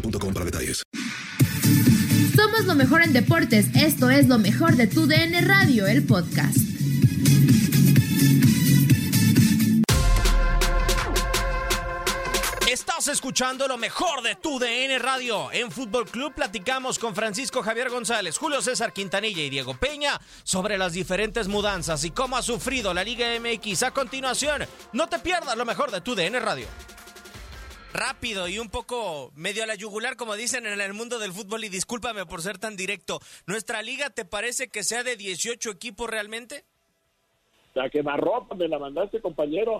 boostmobile.com para detalles. Somos lo mejor en deportes. Esto es lo mejor de tu DN Radio, el podcast. Estás escuchando lo mejor de tu DN Radio. En Fútbol Club platicamos con Francisco Javier González, Julio César Quintanilla y Diego Peña sobre las diferentes mudanzas y cómo ha sufrido la Liga MX. A continuación, no te pierdas lo mejor de tu DN Radio. Rápido y un poco medio a la yugular, como dicen en el mundo del fútbol, y discúlpame por ser tan directo. ¿Nuestra liga te parece que sea de 18 equipos realmente? La quemarropa me la mandaste, compañero.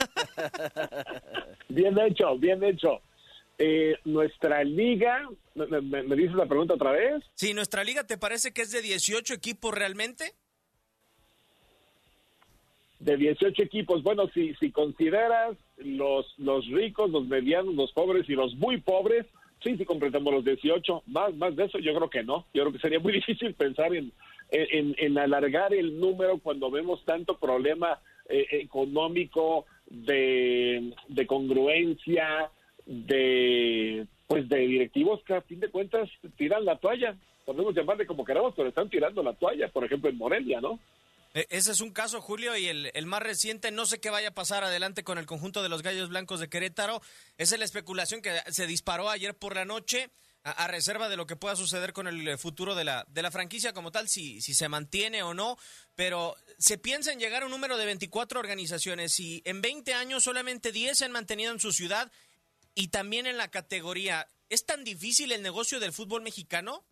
bien hecho, bien hecho. Eh, nuestra liga, ¿me, me, me dices la pregunta otra vez? Sí, ¿nuestra liga te parece que es de 18 equipos realmente? De 18 equipos. Bueno, si, si consideras los, los ricos, los medianos, los pobres y los muy pobres, sí, sí completamos los 18. Más, más de eso, yo creo que no. Yo creo que sería muy difícil pensar en, en, alargar el número cuando vemos tanto problema eh, económico, de, de congruencia, de pues de directivos que a fin de cuentas tiran la toalla. Podemos llamarle como queramos, pero están tirando la toalla, por ejemplo en Morelia, ¿no? E, Ese es un caso, Julio, y el, más reciente, no sé qué vaya a pasar adelante con el conjunto de los Gallos Blancos de Querétaro. Esa es la especulación que se disparó ayer por la noche a, reserva de lo que pueda suceder con el futuro de la, de la franquicia como tal, si, si se mantiene o no. Pero se piensa en llegar a un número de 24 organizaciones y en 20 años solamente 10 se han mantenido en su ciudad y también en la categoría. ¿Es tan difícil el negocio del fútbol mexicano?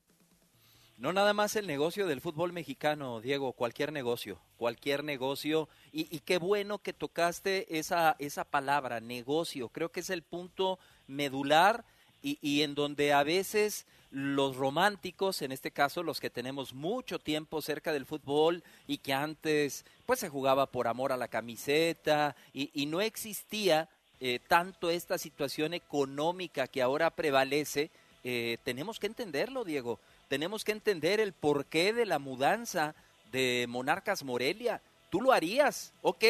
No nada más el negocio del fútbol mexicano, Diego, cualquier negocio, cualquier negocio. Y, qué bueno que tocaste esa, esa palabra, negocio. Creo que es el punto medular y, y, en donde a veces los románticos, en este caso los que tenemos mucho tiempo cerca del fútbol y que antes pues se jugaba por amor a la camiseta y, y no existía eh, tanto esta situación económica que ahora prevalece, eh, tenemos que entenderlo, Diego tenemos que entender el porqué de la mudanza de Monarcas Morelia. Tú lo harías, ok,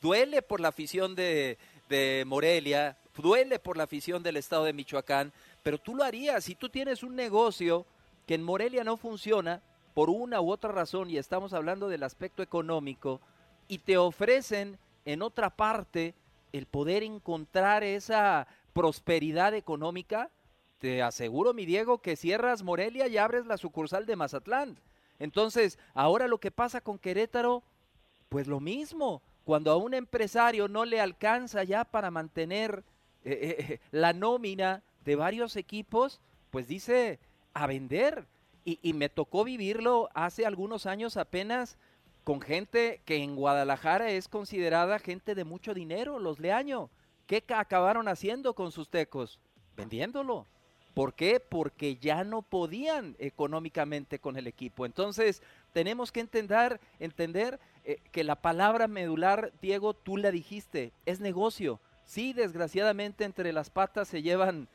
duele por la afición de, de, Morelia, duele por la afición del estado de Michoacán, pero tú lo harías. Si tú tienes un negocio que en Morelia no funciona por una u otra razón, y estamos hablando del aspecto económico, y te ofrecen en otra parte el poder encontrar esa prosperidad económica, te aseguro, mi Diego, que cierras Morelia y abres la sucursal de Mazatlán. Entonces, ahora lo que pasa con Querétaro, pues lo mismo. Cuando a un empresario no le alcanza ya para mantener eh, eh, la nómina de varios equipos, pues dice a vender. Y, y me tocó vivirlo hace algunos años apenas con gente que en Guadalajara es considerada gente de mucho dinero, los Leaño. ¿Qué acabaron haciendo con sus tecos? Vendiéndolo. ¿Por qué? Porque ya no podían económicamente con el equipo. Entonces, tenemos que entender, entender eh, que la palabra medular, Diego, tú la dijiste, es negocio. Sí, desgraciadamente entre las patas se llevan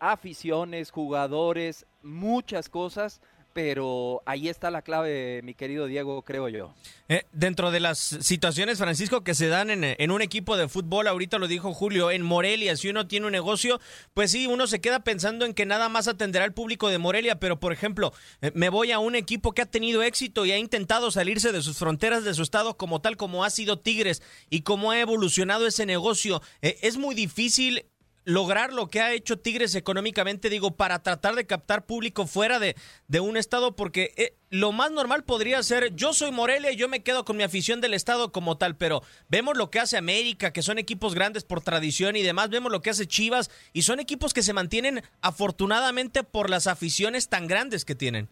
aficiones, jugadores, muchas cosas, pero ahí está la clave, mi querido Diego, creo yo. Eh, dentro de las situaciones, Francisco, que se dan en, un equipo de fútbol, ahorita lo dijo Julio, en Morelia, si uno tiene un negocio, pues sí, uno se queda pensando en que nada más atenderá al público de Morelia, pero por ejemplo, eh, me voy a un equipo que ha tenido éxito y ha intentado salirse de sus fronteras de su estado como tal como ha sido Tigres y cómo ha evolucionado ese negocio. Eh, es muy difícil lograr lo que ha hecho Tigres económicamente, digo, para tratar de captar público fuera de, de un estado, porque eh, lo más normal podría ser, yo soy Morelia y yo me quedo con mi afición del estado como tal, pero vemos lo que hace América, que son equipos grandes por tradición y demás, vemos lo que hace Chivas, y son equipos que se mantienen afortunadamente por las aficiones tan grandes que tienen.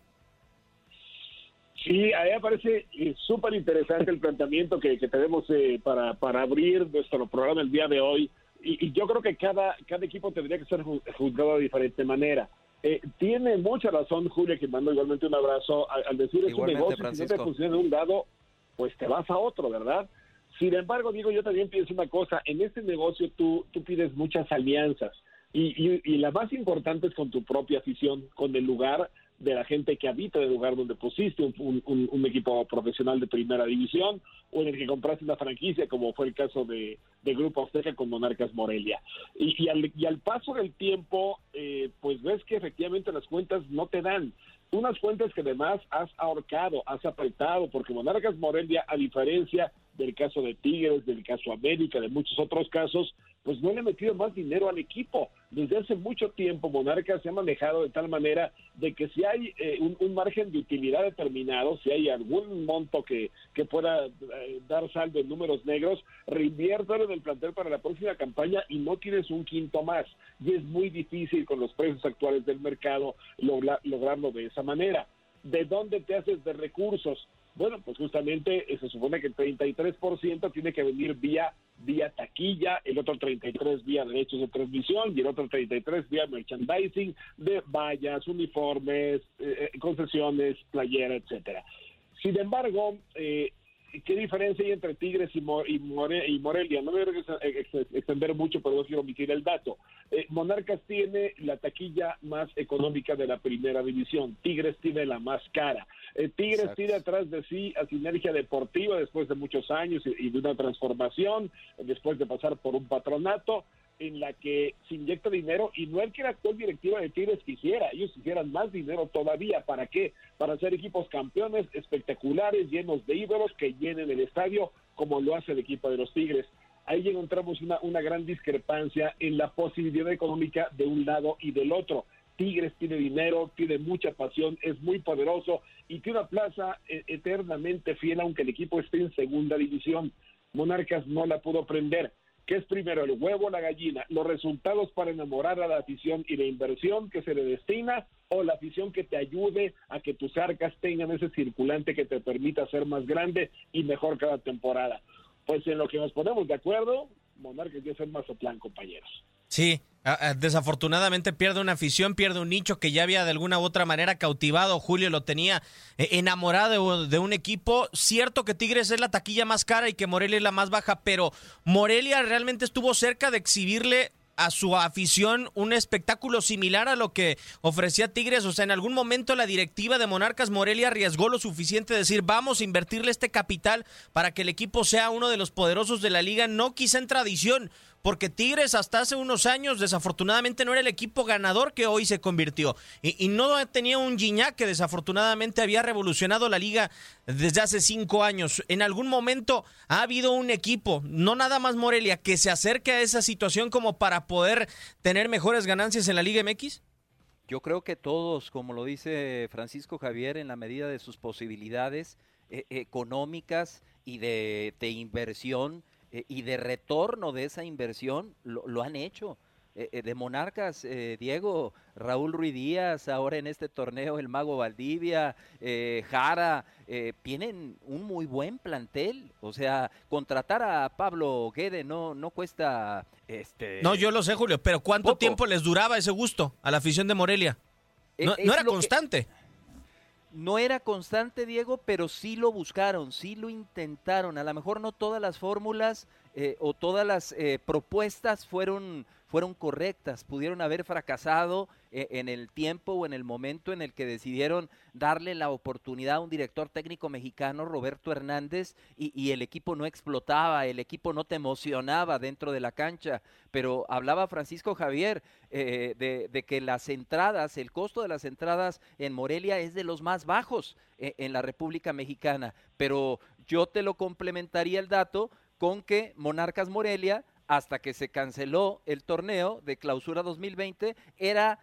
Sí, a mí me parece eh, súper interesante el planteamiento que, tenemos eh, para, para abrir nuestro programa el día de hoy y, yo creo que cada, cada equipo tendría que ser juzgado de diferente manera. Eh, tiene mucha razón Julia, que mando igualmente un abrazo, al, decir es un negocio, si no te funciona de un lado, pues te vas a otro, ¿verdad? Sin embargo, digo, yo también pienso una cosa, en este negocio tú, tú pides muchas alianzas y, y, y la más importante es con tu propia afición, con el lugar de la gente que habita el lugar donde pusiste un, equipo profesional de primera división o en el que compraste una franquicia, como fue el caso de, de Grupo Azteca con Monarcas Morelia. Y, y, al, y al paso del tiempo, eh, pues ves que efectivamente las cuentas no te dan. Unas cuentas que además has ahorcado, has apretado, porque Monarcas Morelia, a diferencia del caso de Tigres, del caso América, de muchos otros casos, pues no le ha metido más dinero al equipo. Desde hace mucho tiempo Monarcas se ha manejado de tal manera de que si hay eh, un, margen de utilidad determinado, si hay algún monto que, que pueda eh, dar saldo en números negros, reinviértalo en el plantel para la próxima campaña y no tienes un quinto más. Y es muy difícil con los precios actuales del mercado lograrlo de esa manera. ¿De dónde te haces de recursos? Bueno, pues justamente eh, se supone que el 33% tiene que venir vía vía taquilla, el otro 33 vía derechos de transmisión y el otro 33 vía merchandising de vallas, uniformes, eh, eh, concesiones, playera, etcétera. Sin embargo, eh, ¿qué diferencia hay entre Tigres y, y, Morelia? No me voy a extender mucho, pero no quiero omitir el dato. Monarcas tiene la taquilla más económica de la primera división, Tigres tiene la más cara. Tigres tiene atrás de sí a Sinergia Deportiva después de muchos años y, de una transformación, después de pasar por un patronato en la que se inyecta dinero y no es que la actual directiva de Tigres quisiera, ellos quisieran más dinero todavía, ¿para qué? Para hacer equipos campeones espectaculares, llenos de ídolos que llenen el estadio como lo hace el equipo de los Tigres. Ahí encontramos una, una gran discrepancia en la posibilidad económica de un lado y del otro. Tigres tiene dinero, tiene mucha pasión, es muy poderoso y tiene una plaza eh, eternamente fiel aunque el equipo esté en segunda división. Monarcas no la pudo prender. ¿Qué es primero, el huevo o la gallina? ¿Los resultados para enamorar a la afición y la inversión que se le destina o la afición que te ayude a que tus arcas tengan ese circulante que te permita ser más grande y mejor cada temporada? Pues en lo que nos ponemos de acuerdo, Monarcas ya es el Mazatlán, compañeros. Sí, desafortunadamente pierde una afición, pierde un nicho que ya había de alguna u otra manera cautivado. Julio lo tenía eh, enamorado de, un equipo. Cierto que Tigres es la taquilla más cara y que Morelia es la más baja, pero Morelia realmente estuvo cerca de exhibirle a su afición un espectáculo similar a lo que ofrecía Tigres. O sea, en algún momento la directiva de Monarcas Morelia arriesgó lo suficiente de decir, vamos a invertirle este capital para que el equipo sea uno de los poderosos de la liga, no quizá en tradición, porque Tigres hasta hace unos años desafortunadamente no era el equipo ganador que hoy se convirtió y, no tenía un Gignac que desafortunadamente había revolucionado la liga desde hace cinco años. En algún momento ha habido un equipo, no nada más Morelia, que se acerque a esa situación como para poder tener mejores ganancias en la Liga MX. Yo creo que todos, como lo dice Francisco Javier, en la medida de sus posibilidades eh, económicas y de inversión, eh, y de retorno de esa inversión lo, han hecho. eh, de Monarcas, Diego, Raúl Ruiz Díaz, ahora en este torneo el Mago Valdivia, Jara, tienen un muy buen plantel. O sea, contratar a Pablo Guede no, no cuesta... Este, no, yo lo sé, Julio, pero ¿cuánto tiempo les duraba ese gusto a la afición de Morelia? No, era constante. No era constante, Diego, pero sí lo buscaron, sí lo intentaron. A lo mejor no todas las fórmulas eh, o todas las eh, propuestas fueron fueron correctas, pudieron haber fracasado eh, en el tiempo o en el momento en el que decidieron darle la oportunidad a un director técnico mexicano, Roberto Hernández, y, el equipo no explotaba, el equipo no te emocionaba dentro de la cancha. Pero hablaba Francisco Javier eh, de, que las entradas, el costo de las entradas en Morelia es de los más bajos eh, en la República Mexicana. Pero yo te lo complementaría el dato con que Monarcas Morelia hasta que se canceló el torneo de clausura 2020, era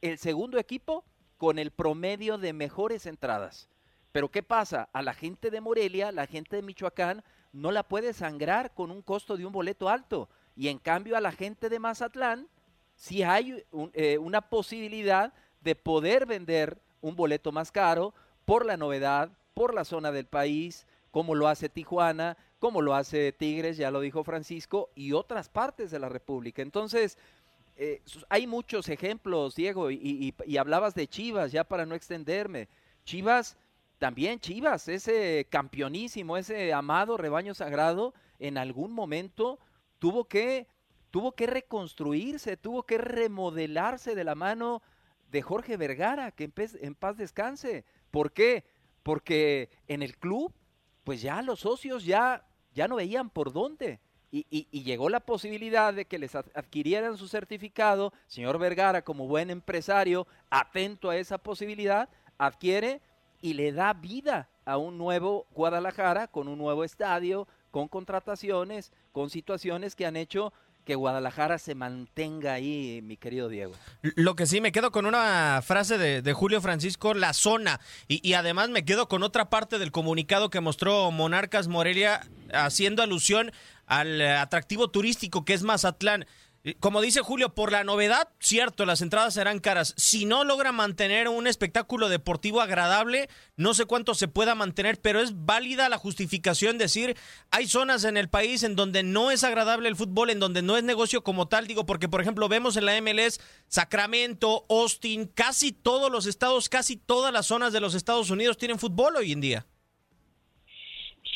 el segundo equipo con el promedio de mejores entradas. Pero ¿qué pasa? A la gente de Morelia, la gente de Michoacán, no la puede sangrar con un costo de un boleto alto. Y en cambio a la gente de Mazatlán, sí hay eh, una posibilidad de poder vender un boleto más caro por la novedad, por la zona del país, como lo hace Tijuana, como lo hace Tigres, ya lo dijo Francisco, y otras partes de la República. Entonces, eh, hay muchos ejemplos, Diego, y, hablabas de Chivas, ya para no extenderme. Chivas, también Chivas, ese campeonísimo, ese amado rebaño sagrado, en algún momento tuvo que, tuvo que reconstruirse, tuvo que remodelarse de la mano de Jorge Vergara, que en, paz descanse. ¿Por qué? Porque en el club, pues ya los socios ya ya no veían por dónde. Y, llegó la posibilidad de que les adquirieran su certificado. Señor Vergara, como buen empresario, atento a esa posibilidad, adquiere y le da vida a un nuevo Guadalajara con un nuevo estadio, con contrataciones, con situaciones que han hecho que Guadalajara se mantenga ahí, mi querido Diego. Lo que sí, me quedo con una frase de, Julio Francisco, la zona, y, y, además me quedo con otra parte del comunicado que mostró Monarcas Morelia haciendo alusión al atractivo turístico que es Mazatlán. Como dice Julio, por la novedad, cierto, las entradas serán caras. Si no logra mantener un espectáculo deportivo agradable, no sé cuánto se pueda mantener, pero es válida la justificación decir, hay zonas en el país en donde no es agradable el fútbol, en donde no es negocio como tal, digo, porque por ejemplo vemos en la MLS Sacramento, Austin, casi todos los estados, casi todas las zonas de los Estados Unidos tienen fútbol hoy en día.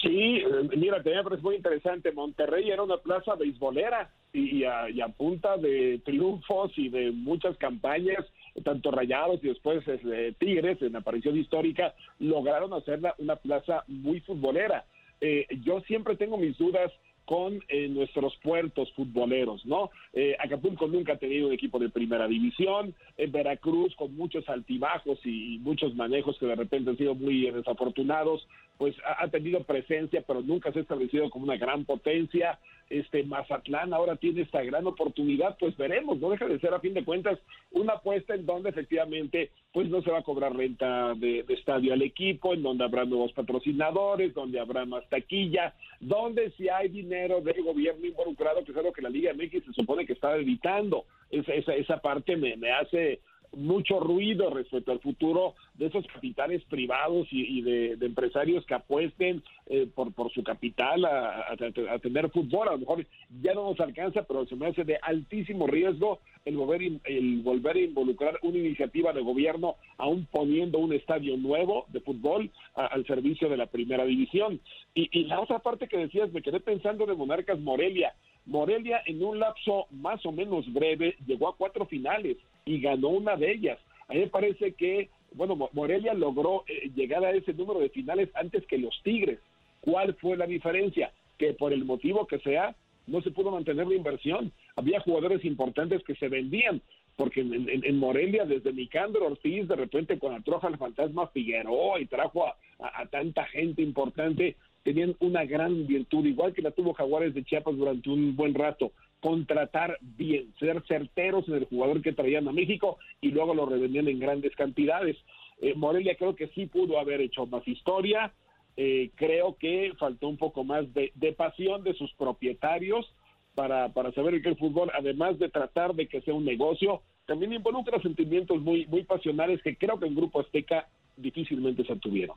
Sí, eh, mira, te parece muy interesante. Monterrey era una plaza beisbolera y, a, punta de triunfos y de muchas campañas, tanto Rayados y después este, Tigres, en aparición histórica, lograron hacerla una plaza muy futbolera. Eh, yo siempre tengo mis dudas con eh, nuestros puertos futboleros, ¿no? Eh, Acapulco nunca ha tenido un equipo de primera división, en Veracruz con muchos altibajos y, muchos manejos que de repente han sido muy desafortunados, pues ha, tenido presencia, pero nunca se ha establecido como una gran potencia. Este Mazatlán ahora tiene esta gran oportunidad, pues veremos, no deja de ser a fin de cuentas una apuesta en donde efectivamente pues no se va a cobrar renta de, estadio al equipo, en donde habrá nuevos patrocinadores, donde habrá más taquilla, donde si hay dinero del gobierno involucrado, que es algo que la Liga MX se supone que está evitando. Esa, esa, esa parte me, me hace mucho ruido respecto al futuro de esos capitales privados y, de, empresarios que apuesten eh, por, por su capital a, tener fútbol. A lo mejor ya no nos alcanza, pero se me hace de altísimo riesgo el volver, el volver a involucrar una iniciativa de gobierno, aún poniendo un estadio nuevo de fútbol al servicio de la primera división. Y, y la otra parte que decías, me quedé pensando de Monarcas Morelia. Morelia en un lapso más o menos breve llegó a cuatro finales y ganó una de ellas. A mí me parece que, bueno, Morelia logró eh, llegar a ese número de finales antes que los Tigres. ¿Cuál fue la diferencia? Que por el motivo que sea, no se pudo mantener la inversión. Había jugadores importantes que se vendían, porque en, Morelia, desde Nicandro Ortiz, de repente con la troja el fantasma Figueroa y trajo a tanta gente importante, tenían una gran virtud, igual que la tuvo Jaguares de Chiapas durante un buen rato, contratar bien, ser certeros en el jugador que traían a México y luego lo revendían en grandes cantidades. Eh, Morelia creo que sí pudo haber hecho más historia, eh, creo que faltó un poco más de, pasión de sus propietarios para, para saber que el fútbol, además de tratar de que sea un negocio, también involucra sentimientos muy, muy pasionales que creo que en Grupo Azteca difícilmente se tuvieron.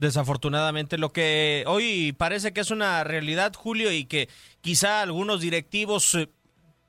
Desafortunadamente, lo que hoy parece que es una realidad, Julio, y que quizá algunos directivos eh,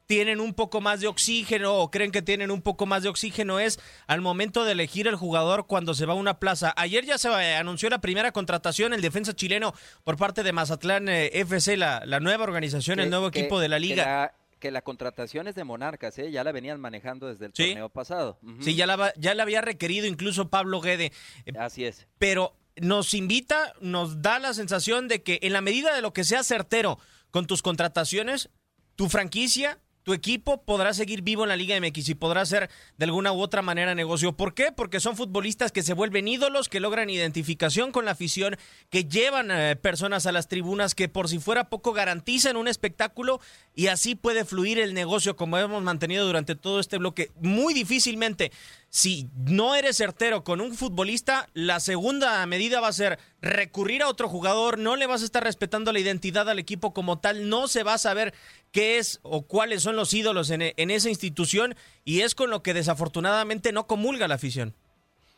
tienen un poco más de oxígeno o creen que tienen un poco más de oxígeno es al momento de elegir el jugador cuando se va a una plaza. Ayer ya se anunció la primera contratación, el defensa chileno por parte de Mazatlán eh, FC, la, la, nueva organización, el nuevo equipo de la liga que la contratación es de Monarcas, ¿eh? ya la venían manejando desde el torneo pasado. Sí, ya la, ya la había requerido incluso Pablo Guede. Eh, Así es. Pero nos invita, nos da la sensación de que en la medida de lo que sea certero con tus contrataciones, tu franquicia tu equipo podrá seguir vivo en la Liga MX y podrá ser de alguna u otra manera negocio. ¿Por qué? Porque son futbolistas que se vuelven ídolos, que logran identificación con la afición, que llevan eh, personas a las tribunas, que por si fuera poco garantizan un espectáculo y así puede fluir el negocio como hemos mantenido durante todo este bloque. Muy difícilmente si no eres certero con un futbolista, la segunda medida va a ser recurrir a otro jugador, no le vas a estar respetando la identidad al equipo como tal, no se va a saber qué es o cuáles son los ídolos en, en esa institución y es con lo que desafortunadamente no comulga la afición.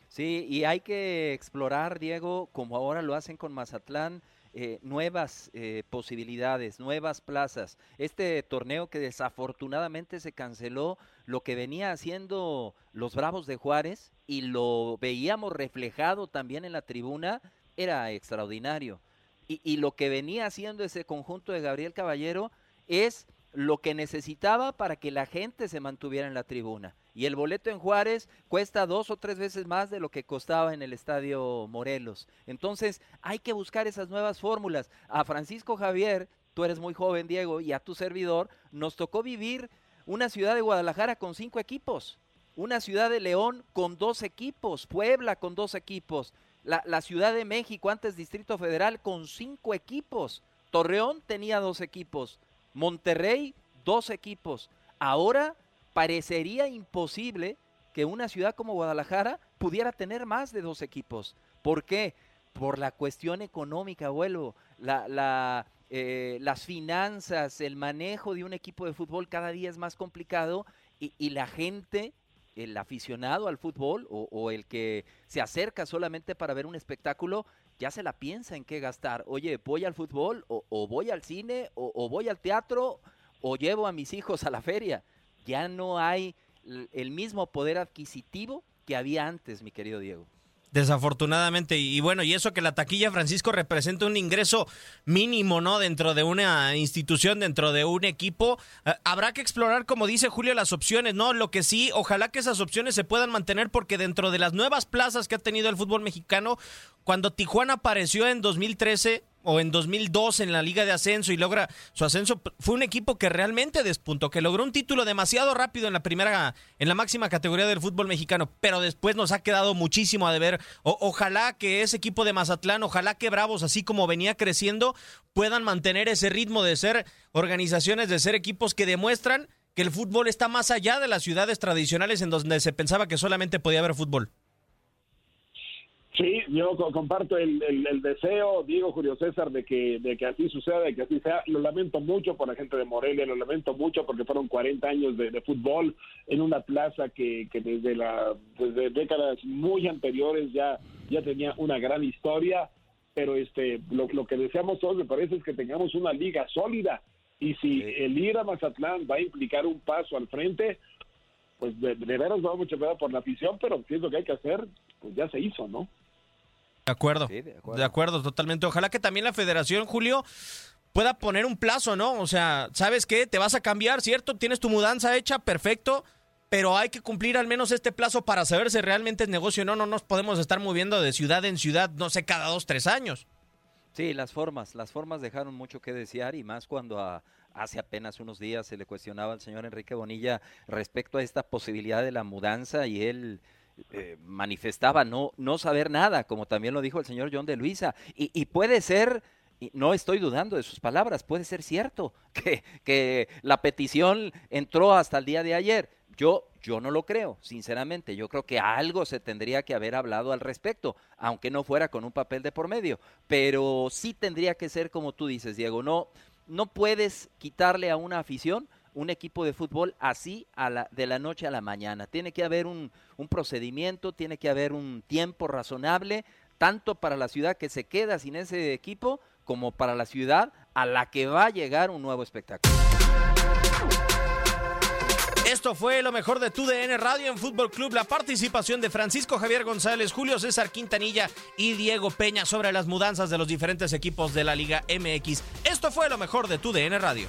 Sí, y hay que explorar, Diego, como ahora lo hacen con Mazatlán, eh, nuevas eh, posibilidades, nuevas plazas. Este torneo que desafortunadamente se canceló, lo que venía haciendo los Bravos de Juárez y lo veíamos reflejado también en la tribuna, era extraordinario. Y, y lo que venía haciendo ese conjunto de Gabriel Caballero es lo que necesitaba para que la gente se mantuviera en la tribuna. Y el boleto en Juárez cuesta dos o tres veces más de lo que costaba en el Estadio Morelos. Entonces hay que buscar esas nuevas fórmulas. A Francisco Javier, tú eres muy joven, Diego, y a tu servidor, nos tocó vivir una ciudad de Guadalajara con cinco equipos, una ciudad de León con dos equipos, Puebla con dos equipos, la, Ciudad de México, antes Distrito Federal, con cinco equipos. Torreón tenía dos equipos, Monterrey, dos equipos. Ahora parecería imposible que una ciudad como Guadalajara pudiera tener más de dos equipos. ¿Por qué? Por la cuestión económica. La, eh, las finanzas, el manejo de un equipo de fútbol cada día es más complicado y, la gente, el aficionado al fútbol o, el que se acerca solamente para ver un espectáculo, ya se la piensa en qué gastar. Oye, voy al fútbol o, voy al cine o, voy al teatro o llevo a mis hijos a la feria. Ya no hay el mismo poder adquisitivo que había antes, mi querido Diego. Desafortunadamente, y, bueno, y eso que la taquilla Francisco representa un ingreso mínimo, ¿no? Dentro de una institución, dentro de un equipo, eh, habrá que explorar, como dice Julio, las opciones, ¿no? Lo que sí, ojalá que esas opciones se puedan mantener porque dentro de las nuevas plazas que ha tenido el fútbol mexicano, cuando Tijuana apareció en 2013, o en 2002 en la Liga de Ascenso y logra su ascenso, fue un equipo que realmente despuntó, que logró un título demasiado rápido en la primera, en la máxima categoría del fútbol mexicano, pero después nos ha quedado muchísimo a deber. ojalá que ese equipo de Mazatlán, ojalá que Bravos, así como venía creciendo, puedan mantener ese ritmo de ser organizaciones, de ser equipos que demuestran que el fútbol está más allá de las ciudades tradicionales en donde se pensaba que solamente podía haber fútbol. Sí, yo comparto el, deseo, Diego Julio César, de que, de que así suceda, de que así sea. Lo lamento mucho por la gente de Morelia, lo lamento mucho porque fueron 40 años de, fútbol en una plaza que, que desde, la, desde décadas muy anteriores ya, ya tenía una gran historia. Pero este, lo, lo que deseamos todos, me parece, es que tengamos una liga sólida. Y si el ir a Mazatlán va a implicar un paso al frente, pues de, de veras va mucho pedo por la afición, pero si es lo que hay que hacer, pues ya se hizo, ¿no? De acuerdo, de acuerdo. totalmente. Ojalá que también la federación, Julio, pueda poner un plazo, ¿no? O sea, ¿sabes qué? Te vas a cambiar, ¿cierto? Tienes tu mudanza hecha, perfecto, pero hay que cumplir al menos este plazo para saber si realmente es negocio no. No nos podemos estar moviendo de ciudad en ciudad, no sé, cada dos, tres años. Sí, las formas, las formas dejaron mucho que desear y más cuando hace apenas unos días se le cuestionaba al señor Enrique Bonilla respecto a esta posibilidad de la mudanza y él eh, manifestaba no, no saber nada, como también lo dijo el señor John de Luisa. Y, puede ser, no estoy dudando de sus palabras, puede ser cierto que, que la petición entró hasta el día de ayer. Yo, yo no lo creo, sinceramente. Yo creo que algo se tendría que haber hablado al respecto, aunque no fuera con un papel de por medio. Pero sí tendría que ser como tú dices, Diego. No, no puedes quitarle a una afición un equipo de fútbol así de la noche a la mañana. Tiene que haber un, un procedimiento, tiene que haber un tiempo razonable, tanto para la ciudad que se queda sin ese equipo, como para la ciudad a la que va a llegar un nuevo espectáculo. Esto fue lo mejor de tu DN Radio en Fútbol Club. La participación de Francisco Javier González, Julio César Quintanilla y Diego Peña sobre las mudanzas de los diferentes equipos de la Liga MX. Esto fue lo mejor de tu DN Radio.